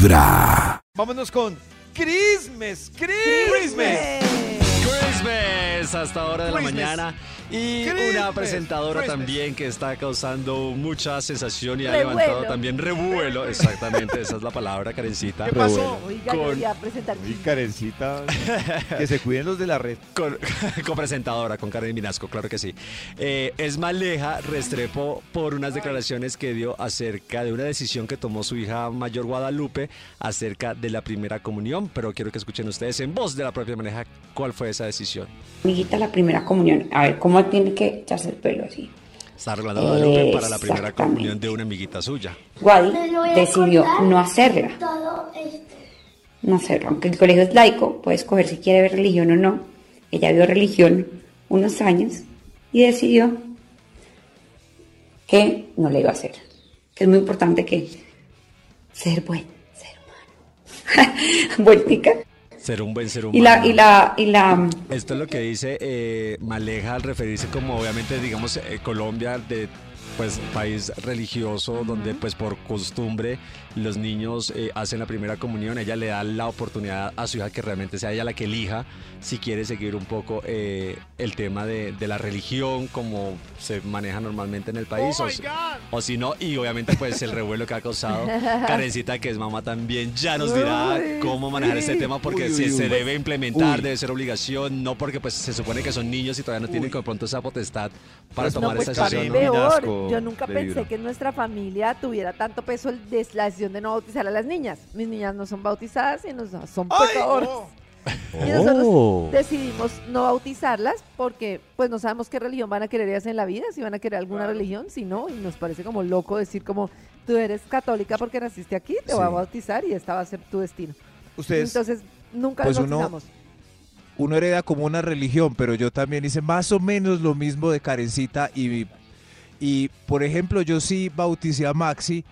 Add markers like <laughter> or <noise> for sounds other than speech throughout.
Vibra. Vámonos con Christmas, Christmas. Christmas hasta hora de la mañana y una presentadora Christmas. también que está causando mucha sensación y ha Revuelo. levantado también revuelo, exactamente, esa es la palabra, Karencita. ¿Qué pasó? Oiga, yo Con- a presentar. Uy, Karencita. que se cuiden los de la red. Con, <laughs> con presentadora, con Karen Minasco, claro que sí. Eh, Esmaleja Restrepo por unas declaraciones que dio acerca de una decisión que tomó su hija mayor Guadalupe acerca de la primera comunión, pero quiero que escuchen ustedes en voz de la propia maneja cuál fue esa decisión. Amiguita, la primera comunión. A ver, ¿cómo tiene que echarse el pelo así? Está arreglando Guadalupe para la primera Exactamente. comunión de una amiguita suya. Guadi decidió no hacerla. No hacerla. Aunque el colegio es laico, puede escoger si quiere ver religión o no. Ella vio religión unos años y decidió que no la iba a hacer. Que es muy importante que ser buen ser humano. <laughs> Vueltica. Ser un buen ser humano. Y la, y la, y la, Esto es lo que dice eh, Maleja al referirse como obviamente digamos eh, Colombia de pues país religioso donde pues por costumbre los niños eh, hacen la primera comunión ella le da la oportunidad a su hija que realmente sea ella la que elija si quiere seguir un poco eh, el tema de, de la religión como se maneja normalmente en el país Oh o, my si- God. o si no y obviamente pues el revuelo que ha causado <laughs> Karencita que es mamá también ya nos dirá Uy, cómo manejar sí. este tema porque Uy, si uy, se uy. debe implementar Uy. debe ser obligación, no porque pues se supone que son niños y todavía no tienen de pronto esa potestad para Pues, tomar no, pues esa decisión. Yo nunca de pensé Vibra. que en nuestra familia tuviera tanto peso el de la decisión de no bautizar a las niñas. Mis niñas no son bautizadas y no son- Ay, pecadoras. oh. Y nosotros Oh. decidimos no bautizarlas porque pues no sabemos qué religión van a querer ellas en la vida, si van a querer alguna religión, si no, y nos parece como loco decir como tú eres católica porque naciste aquí, te voy a Sí. bautizar y esta va a ser tu destino. Ustedes, Entonces nunca pues uno- bautizamos. uno hereda como una religión, pero yo también hice más o menos lo mismo de Karencita y, y por ejemplo, yo sí bauticé a Maxi,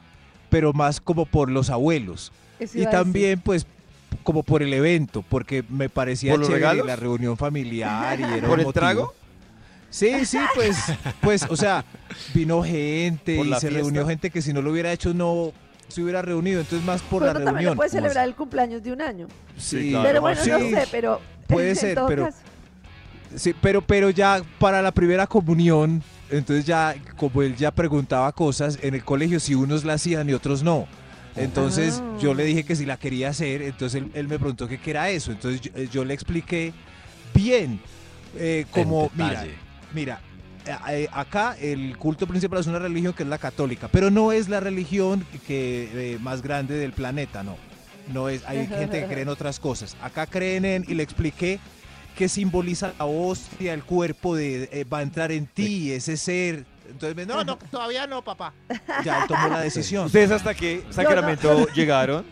pero más como por los abuelos. Y también pues como por el evento, porque me parecía ¿Por los chévere regalos? la reunión familiar y era <laughs> ¿Por un el motivo. trago? Sí, sí, pues, pues, o sea, vino gente ¿Por y se fiesta? reunió gente que si no lo hubiera hecho no se hubiera reunido, entonces más por Pues la también reunión. puede celebrar el cumpleaños de un año. Sí, claro. Pero bueno, no Sí, sé, pero puede en ser, todo pero- caso. Sí, pero, pero ya para la primera comunión, entonces ya, como él ya preguntaba cosas, en el colegio si unos la hacían y otros no. Entonces Ah. yo le dije que si la quería hacer, entonces él, él me preguntó que qué era eso. Entonces yo, eh, yo le expliqué bien, eh, como, mira, mira, eh, eh, acá el culto principal es una religión que es la católica, pero no es la religión que eh, más grande del planeta, no. No es, hay <laughs> gente que cree en otras cosas. Acá creen en, y le expliqué que simboliza la hostia, el cuerpo de eh, va a entrar en ti, ese ser. Entonces me no, no, todavía no, papá. Ya él tomó la <laughs> decisión. ¿Ustedes hasta qué sacramento <laughs> llegaron?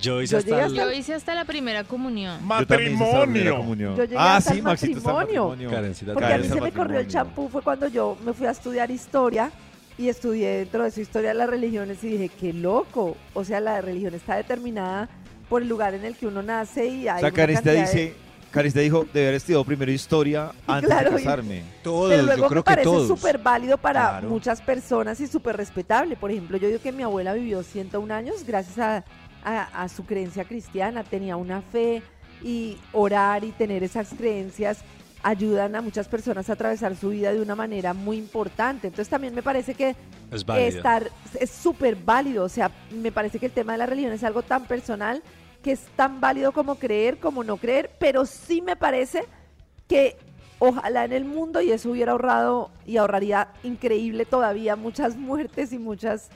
Yo hice Yo hasta hasta Yo hice hasta la primera comunión. Yo comunión. Yo llegué ah, hasta sí, el matrimonio. matrimonio. Karencita, Porque a Karen mí se me corrió el matrimonio. champú fue cuando yo me fui a estudiar historia y estudié dentro de su historia de las religiones y dije, qué loco. O sea, la religión está determinada por el lugar en el que uno nace y hay O sea, una Karencita cantidad dice, Karencita dijo, de haber estudiado primero historia <laughs> antes claro, de casarme. Todos, Pero luego yo creo me que parece todos. súper válido para Claro. muchas personas y súper respetable. Por ejemplo, yo digo que mi abuela vivió 101 años gracias a, a- a su creencia cristiana. Tenía una fe y orar y tener esas creencias ayudan a muchas personas a atravesar su vida de una manera muy importante. Entonces también me parece que es válido. estar es súper válido. O sea, me parece que el tema de la religión es algo tan personal que es tan válido como creer, como no creer, pero sí me parece que ojalá en el mundo, y eso hubiera ahorrado y ahorraría increíble todavía muchas muertes y muchas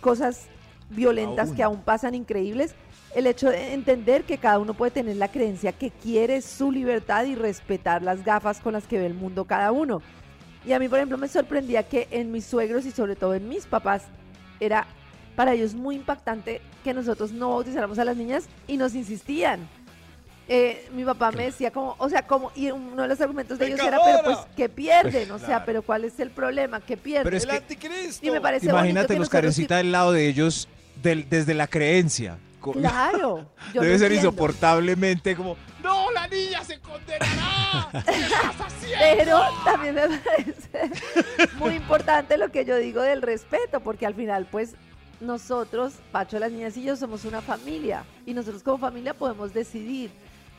cosas violentas Aún. que aún pasan increíbles, el hecho de entender que cada uno puede tener la creencia que quiere, su libertad y respetar las gafas con las que ve el mundo cada uno. Y a mí, por ejemplo, me sorprendía que en mis suegros y sobre todo en mis papás era para ellos muy impactante que nosotros no bautizáramos a las niñas y nos insistían. Eh, mi papá me decía como, o sea, como, y uno de los argumentos de ellos era, pero pues, ¿qué pierden? O sea, pero ¿cuál es el problema? ¿Qué pierden? Pero es El que- anticristo. y me parece Imagínate que los nosotros carencitas del lado de ellos del- desde la creencia. <laughs> Claro. yo Debe ser entiendo. insoportablemente como, ¡No, la niña se condenará! Pero también me <laughs> parece muy importante lo que yo digo del respeto, porque al final, pues, nosotros, Pacho, las niñas y yo somos una familia y nosotros como familia podemos decidir.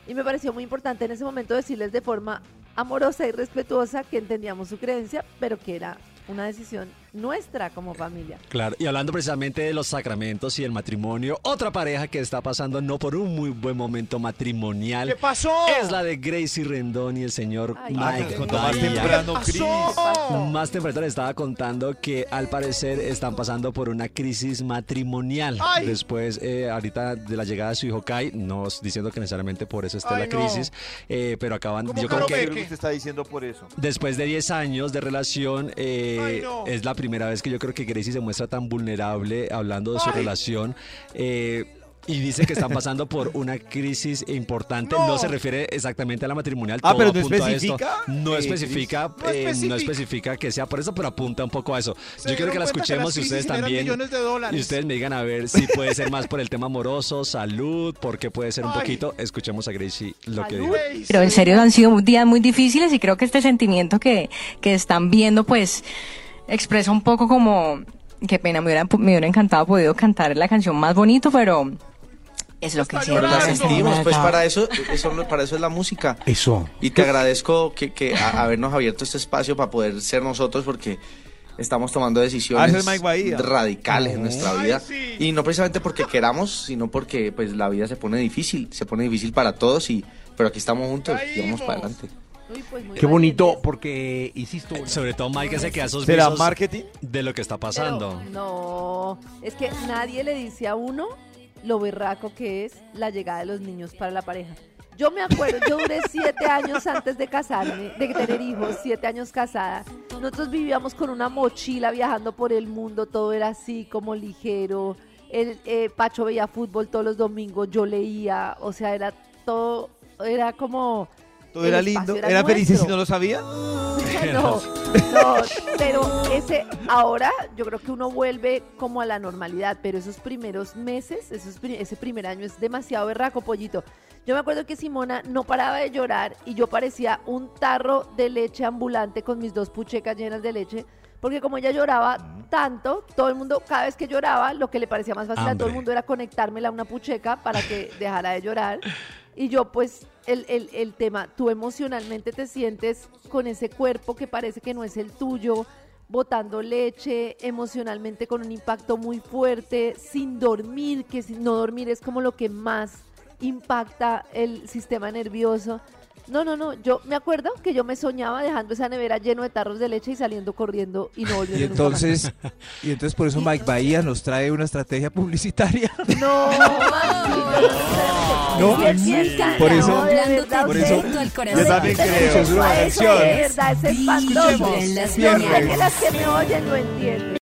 Y me pareció muy importante en ese momento decirles de forma amorosa y respetuosa que entendíamos su creencia, pero que era una decisión nuestra como familia. Claro, y hablando precisamente de los sacramentos y el matrimonio, otra pareja que está pasando no por un muy buen momento matrimonial ¿Qué pasó? es la de Gracie Rendón y el señor Ay, Mike ¿qué Más temprano, ¿Qué Cris. pasó? Más temprano le estaba contando que al parecer están pasando por una crisis matrimonial. Ay. Después, eh, ahorita de la llegada de su hijo Kai, no diciendo que necesariamente por eso esté Ay, la no. crisis, eh, pero acaban, ¿Cómo yo creo que está diciendo por eso. Después de 10 años de relación, eh, Ay, no. es la primera vez que yo creo que Gracie se muestra tan vulnerable hablando de su Ay. relación. eh, y dice que están pasando por una crisis importante. No, No. se refiere exactamente a la matrimonial. Ah, todo pero no apunta a esto. especifica. No Eh, especifica, no eh, no especifica. que sea por eso, pero apunta un poco a eso. Se yo quiero que la escuchemos y ustedes también. millones de dólares. Y ustedes me digan a ver si puede ser más por el tema amoroso, salud, porque puede ser un Ay. poquito. Escuchemos a Gracie lo que dijo. Pero en serio han sido días muy difíciles y creo que este sentimiento que, que están viendo pues expresa un poco como, qué pena, me hubiera, me hubiera encantado podido cantar la canción más bonito, pero es lo que. Pero la sentimos, pues para eso, eso, para eso es la música. Eso. Y te agradezco que, que a- habernos abierto este espacio para poder ser nosotros porque estamos tomando decisiones radicales en nuestra Ay, vida. sí. Y no precisamente porque queramos, sino porque pues la vida se pone difícil, se pone difícil para todos y pero aquí estamos juntos y vamos para adelante. Uy, pues muy Qué bonito, valientes. porque hiciste Sobre todo Mike se queda esos ¿Será besos marketing? de lo que está Pero pasando. no, es que nadie le dice a uno lo berraco que es la llegada de los niños para la pareja. Yo me acuerdo, yo duré siete años antes de casarme, de tener hijos, siete años casada. Nosotros vivíamos con una mochila viajando por el mundo, todo era así como ligero. El eh, Pacho veía fútbol todos los domingos, yo leía, o sea, era todo, era como... Todo el era lindo. era ¿Era feliz nuestro. si no lo sabía? <laughs> no, no, pero ese ahora yo creo que uno vuelve como a la normalidad, pero esos primeros meses, esos, ese primer año es demasiado berraco, pollito. Yo me acuerdo que Simona no paraba de llorar y yo parecía un tarro de leche ambulante con mis dos puchecas llenas de leche. Porque como ella lloraba tanto, todo el mundo, cada vez que lloraba, lo que le parecía más fácil a todo el Hambre. mundo era conectármela a una pucheca para que dejara de llorar. Y yo, pues, el, el, el tema, tú emocionalmente te sientes con ese cuerpo que parece que no es el tuyo, botando leche, emocionalmente con un impacto muy fuerte, sin dormir, que no dormir es como lo que más impacta el sistema nervioso. No, no, no, yo me acuerdo que yo me soñaba dejando esa nevera lleno de tarros de leche y saliendo corriendo y no volviendo Y nunca más. entonces, <laughs> y entonces por eso Mike Bahía nos trae una estrategia publicitaria. <laughs> No, No, él piensa, por eso- no, por eso- Yo también creo. Es una versión. De verdad, es espantoso. Las Yo sé mañanas. que las que me oyen lo entienden.